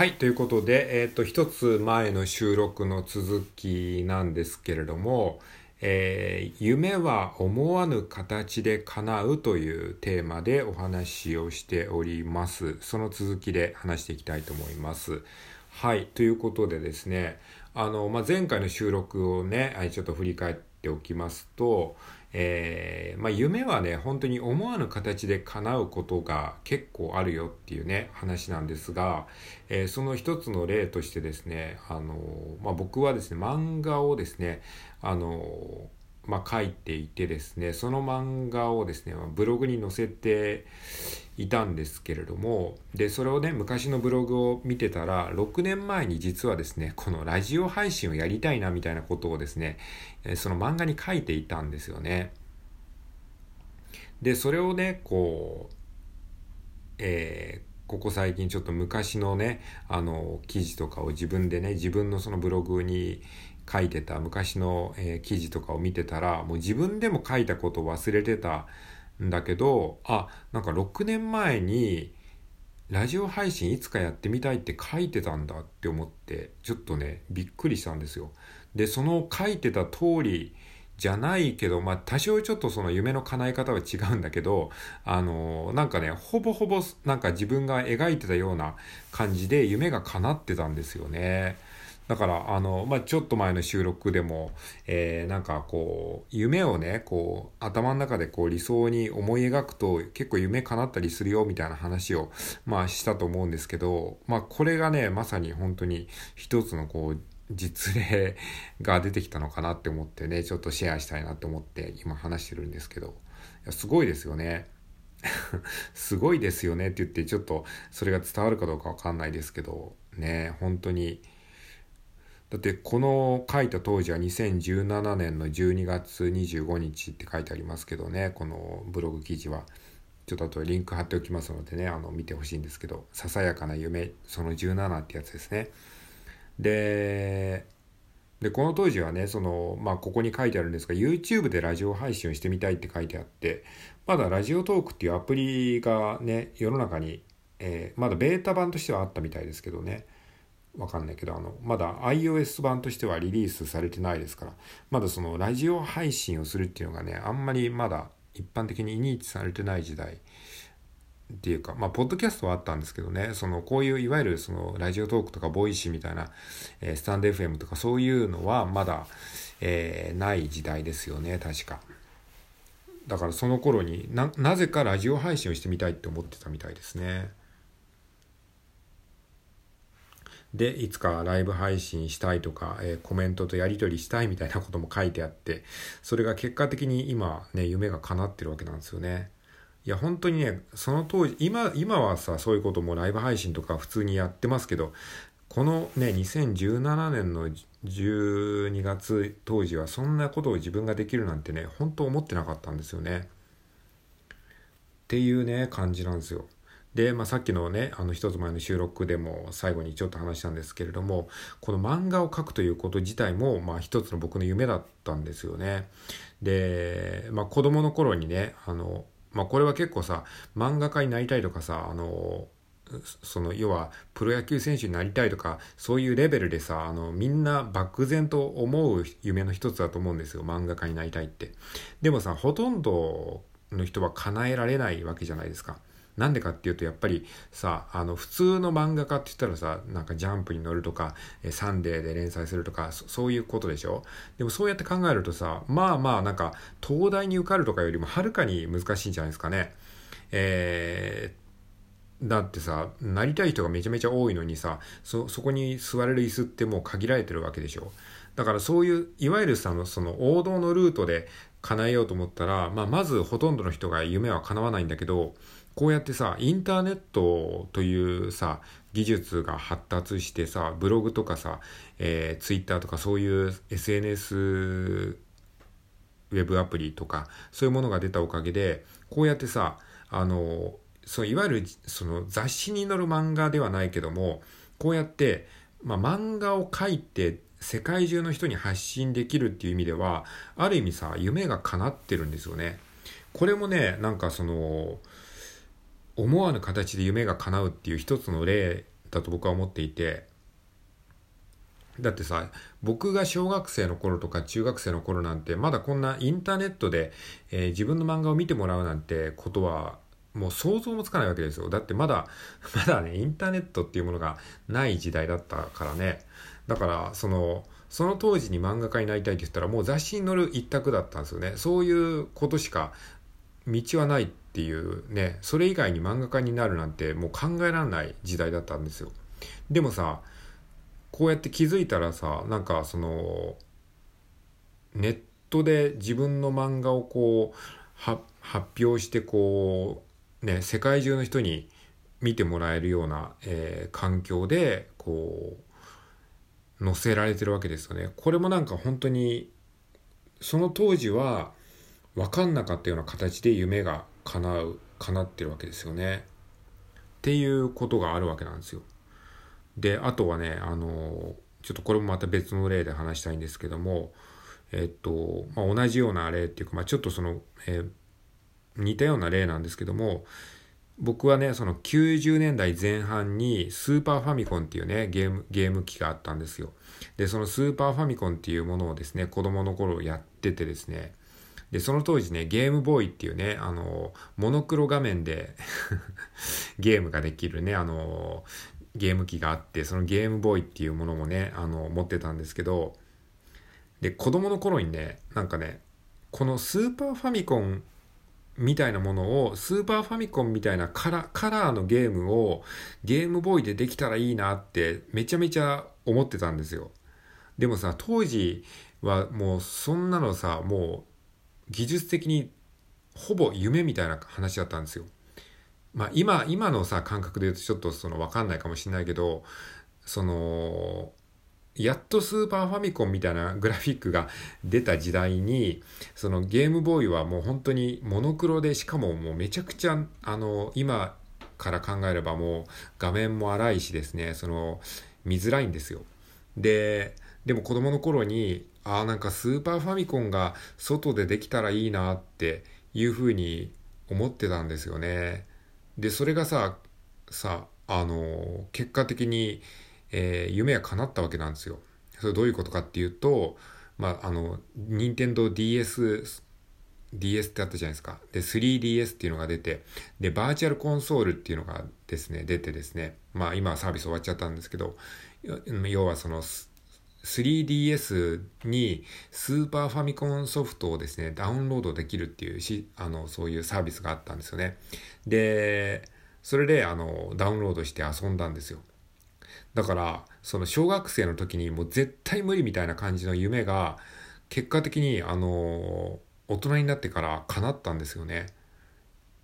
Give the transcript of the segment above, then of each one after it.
はい、ということで、えっ、と、一つ前の収録の続きなんですけれども、えー夢は思わぬ形で叶うというテーマでお話をしております。その続きで話していきたいと思います。はい、ということでですね、あの、まあ、前回の収録をね、はいちょっと振り返ってておきますと、えーまあ、夢はね、本当に思わぬ形で叶うことが結構あるよっていうね、話なんですが、えーその一つの例としてですね、あの、まあ、僕はですね、漫画をですね、あの、まあ、書いていてですね、その漫画をですね、ブログに載せていたんですけれども、で、それをね、昔のブログを見てたら、6年前に実はですね、このラジオ配信をやりたいなみたいなことをですね、その漫画に書いていたんですよね。で、それをね、こう、えーここ最近ちょっと昔のね、あの、記事とかを自分でね、自分のそのブログに書いてた昔の、えー記事とかを見てたら、もう自分でも書いたことを忘れてたんだけど、あ、なんか6年前に、ラジオ配信いつかやってみたいって書いてたんだって思って、ちょっとね、びっくりしたんですよ。で、その書いてた通りじゃないけど、まあ多少ちょっとその夢の叶え方は違うんだけど、あの、なんかね、ほぼほぼなんか自分が描いてたような感じで夢が叶ってたんですよね。だから、あの、まあ、ちょっと前の収録でも、えーなんかこう、夢をね、こう、頭の中でこう理想に思い描くと結構夢叶ったりするよみたいな話を、まあ、したと思うんですけど、まあ、これがね、まさに本当に一つのこう、実例が出てきたのかなって思ってね、ちょっとシェアしたいなって思って今話してるんですけど、いやすごいですよね。すごいですよねって言って、ちょっとそれが伝わるかどうかわかんないですけど、ね、本当に、だってこの書いた当時は2017年の12月25日って書いてありますけどね、このブログ記事は。ちょっとあとリンク貼っておきますのでね、あの見てほしいんですけど、ささやかな夢、その17ってやつですね。で、で、この当時はね、その、まあ、ここに書いてあるんですが、YouTube でラジオ配信をしてみたいって書いてあって、まだラジオトークっていうアプリがね、世の中に、えーまだベータ版としてはあったみたいですけどね、わかんないけど、あの、まだ iOS 版としてはリリースされてないですから、まだそのラジオ配信をするっていうのがね、あんまりまだ一般的に認知されてない時代っていうか、まあ、ポッドキャストはあったんですけどね、その、こういういわゆるその、ラジオトークとかボイシーみたいな、えースタンド FM とかそういうのはまだ、えーない時代ですよね、確か。だからその頃にな、なぜかラジオ配信をしてみたいって思ってたみたいですね。で、いつかライブ配信したいとか、えーコメントとやり取りしたいみたいなことも書いてあって、それが結果的に今ね、夢が叶ってるわけなんですよね。いや、本当にね、その当時、今、今はさ、そういうこともライブ配信とか普通にやってますけど、このね、2017年の12月当時はそんなことを自分ができるなんてね、本当思ってなかったんですよね。っていうね、感じなんですよ。で、まあ、さっきのね、あの一つ前の収録でも最後にちょっと話したんですけれども、この漫画を描くということ自体も、まあ一つの僕の夢だったんですよね。で、まあ子供の頃にね、あの、まあこれは結構さ、漫画家になりたいとかさ、あの、その要はプロ野球選手になりたいとかそういうレベルでさあのみんな漠然と思う夢の一つだと思うんですよ漫画家になりたいってでもさほとんどの人は叶えられないわけじゃないですかなんでかっていうとやっぱりさあの普通の漫画家って言ったらさなんかジャンプに乗るとかえサンデーで連載するとかそそういうことでしょ？でもそうやって考えるとさまあまあなんか東大に受かるとかよりもはるかに難しいんじゃないですかねえーだってさ、なりたい人がめちゃめちゃ多いのにさ、そ、そこに座れる椅子ってもう限られてるわけでしょ？だからそういう、いわゆるさ、その王道のルートで叶えようと思ったら、まあまずほとんどの人が夢は叶わないんだけど、こうやってさ、インターネットというさ、技術が発達してさ、ブログとかさ、えー、ツイッターとかそういう SNS ウェブアプリとか、そういうものが出たおかげで、こうやってさ、あの、そういわゆるその雑誌に載る漫画ではないけどもこうやって、まあ、漫画を描いて世界中の人に発信できるっていう意味ではある意味さ夢が叶ってるんですよね。これもねなんかその思わぬ形で夢が叶うっていう一つの例だと僕は思っていて、だってさ、僕が小学生の頃とか中学生の頃なんて、まだこんなインターネットで、えー、自分の漫画を見てもらうなんてことは、もう想像もつかないわけですよ。だってまだ、まだね、インターネットっていうものがない時代だったからね。だから、その、その当時に漫画家になりたいって言ったらもう雑誌に載る一択だったんですよね。そういうことしか道はないっていうね、それ以外に漫画家になるなんてもう考えられない時代だったんですよ。でもさ、こうやって気づいたらさ、なんかその、ネットで自分の漫画をこう、発表してこう、ね、世界中の人に見てもらえるような、えー、環境で、こう、載せられてるわけですよね。これもなんか本当にその当時は分かんなかったような形で夢が叶う叶ってるわけですよね。っていうことがあるわけなんですよ。であとはねあのちょっとこれもまた別の例で話したいんですけどもえっと、まあ、同じような例っていうか、まあ、ちょっとその、えー、似たような例なんですけども僕はね、その90年代前半にスーパーファミコンっていうね、ゲーム、ゲーム機があったんですよ。で、そのスーパーファミコンっていうものをですね、子供の頃やっててですね、で、その当時ね、ゲームボーイっていうね、あの、モノクロ画面で ゲームができるね、あの、ゲーム機があって、そのゲームボーイっていうものもね、あの、持ってたんですけど、で、子供の頃にね、なんかね、このスーパーファミコンみたいなものを、スーパーファミコンみたいなカラカラーのゲームをゲームボーイでできたらいいなってめちゃめちゃ思ってたんですよ。でもさ、当時はもうそんなのさ、もう技術的にほぼ夢みたいな話だったんですよ。まあ今、今のさ、感覚で言うとちょっとそのわかんないかもしれないけど、その、やっとスーパーファミコンみたいなグラフィックが出た時代に、そのゲームボーイはもう本当にモノクロで、しかももうめちゃくちゃ、あの、今から考えればもう画面も荒いしですね、その、見づらいんですよ。で、でも子供の頃に、ああ、なんかスーパーファミコンが外でできたらいいなっていうふうに思ってたんですよね。で、それがさ、さ、あの、結果的に、えー、夢が叶ったわけなんですよ。それどういうことかっていうと、まあ、あの、任天堂 DS、DS ってあったじゃないですか。で、3DS っていうのが出て、で、バーチャルコンソールっていうのがですね、出てですね、まあ今はサービス終わっちゃったんですけど、要はその 3DS にスーパーファミコンソフトをですね、ダウンロードできるっていうし、あの、そういうサービスがあったんですよね。で、それで、あの、ダウンロードして遊んだんですよ。だから、その小学生の時にもう絶対無理みたいな感じの夢が、結果的に、あの、大人になってから叶ったんですよね。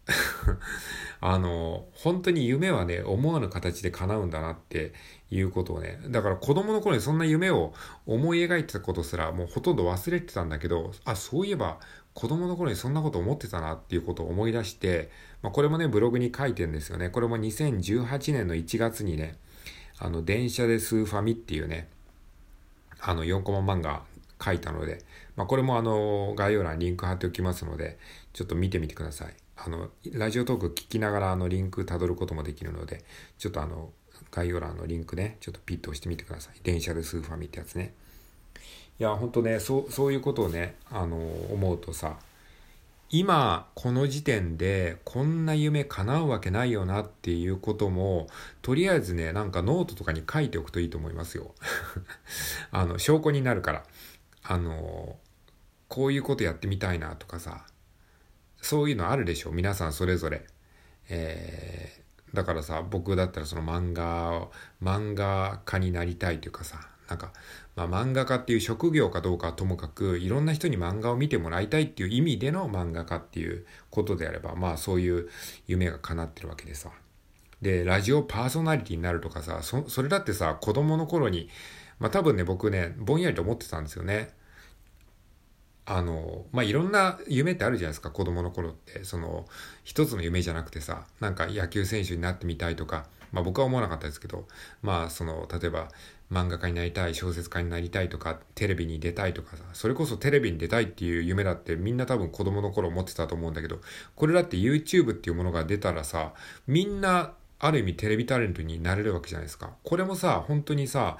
あの、本当に夢はね、思わぬ形で叶うんだなっていうことをね、だから子供の頃にそんな夢を思い描いてたことすらもうほとんど忘れてたんだけど、あ、そういえば子供の頃にそんなこと思ってたなっていうことを思い出して、まあ、これもね、ブログに書いてんですよね。これも2018年の1月にね、あの、電車でスーファミっていうね、あの、4コマ漫画書いたので、まあ、これもあの、概要欄リンク貼っておきますので、ちょっと見てみてください。あの、ラジオトーク聞きながらあの、リンク辿ることもできるので、ちょっとあの、概要欄のリンクね、ちょっとピッと押してみてください。電車でスーファミってやつね。いや、ほんとね、そう、そういうことをね、あの、思うとさ、今この時点でこんな夢叶うわけないよなっていうこともとりあえずねなんかノートとかに書いておくといいと思いますよ あの証拠になるからあのこういうことやってみたいなとかさそういうのあるでしょ皆さんそれぞれえー、だからさ僕だったらその漫画を漫画家になりたいというかさなんか、まあ、漫画家っていう職業かどうかはともかく、いろんな人に漫画を見てもらいたいっていう意味での漫画家っていうことであれば、まあそういう夢が叶ってるわけでさ。で、ラジオパーソナリティになるとかさ、そ、それだってさ、子供の頃に、まあ多分ね、僕ね、ぼんやりと思ってたんですよね。あの、まあ、いろんな夢ってあるじゃないですか、子供の頃って。その、一つの夢じゃなくてさ、なんか野球選手になってみたいとか、まあ僕は思わなかったですけど、まあその、例えば漫画家になりたい、小説家になりたいとか、テレビに出たいとかさ、それこそテレビに出たいっていう夢だってみんな多分子供の頃思ってたと思うんだけど、これだって YouTube っていうものが出たらさ、みんなある意味テレビタレントになれるわけじゃないですか。これもさ、本当にさ、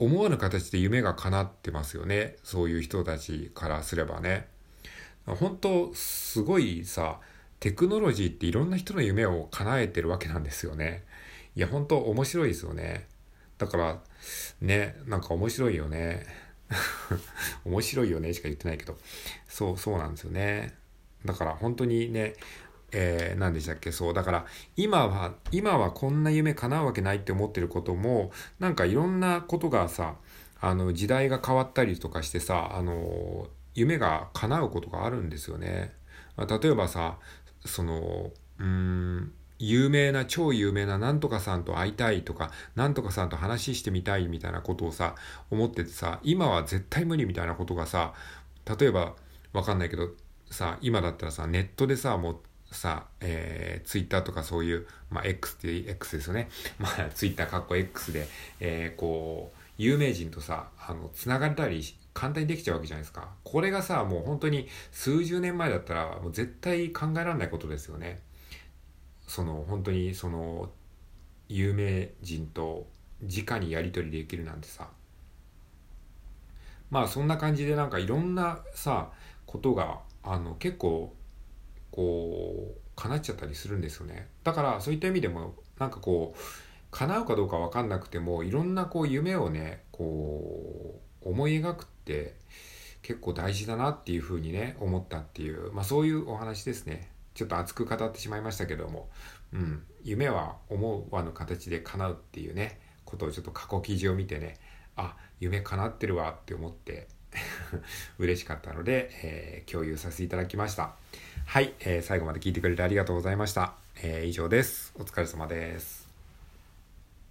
思わぬ形で夢が叶ってますよね。そういう人たちからすればね。本当、すごいさ、テクノロジーっていろんな人の夢を叶えてるわけなんですよね。いや、本当面白いですよね。だから、ね、なんか面白いよね。面白いよねしか言ってないけど。そう、そうなんですよね。だから本当にね、えー、何でしたっけ？そう。だから、今は、今はこんな夢叶うわけないって思ってることも、なんかいろんなことがさ、あの、時代が変わったりとかしてさ、あの、夢が叶うことがあるんですよね。例えばさ、その、うーん、有名な、超有名ななんとかさんと会いたいとか、なんとかさんと話してみたいみたいなことをさ、思っててさ、今は絶対無理みたいなことがさ、例えば、わかんないけど、さ、今だったらさ、ネットでさ、もうさ、えー、ツイッターとかそういう、まあ、X って X ですよね。まあ、ツイッターかっこ X で、えー、こう、有名人とさ、あの、つながれたり簡単にできちゃうわけじゃないですか。これがさ、もう本当に数十年前だったら、もう絶対考えられないことですよね。その、本当にその、有名人と直にやり取りできるなんてさ。まあそんな感じでなんかいろんなさ、ことが、あの、結構こう叶っちゃったりするんですよね。だからそういった意味でもなんかこう叶うかどうか分かんなくてもいろんなこう夢をねこう思い描くって結構大事だなっていうふうにね思ったっていう、まあ、そういうお話ですね。ちょっと熱く語ってしまいましたけども、うん、夢は思わぬ形で叶うっていうねことをちょっと過去記事を見てねあ夢叶ってるわって思って嬉しかったので、えー、共有させていただきました。はい、えー、最後まで聞いてくれてありがとうございました。えー、以上です。お疲れ様です。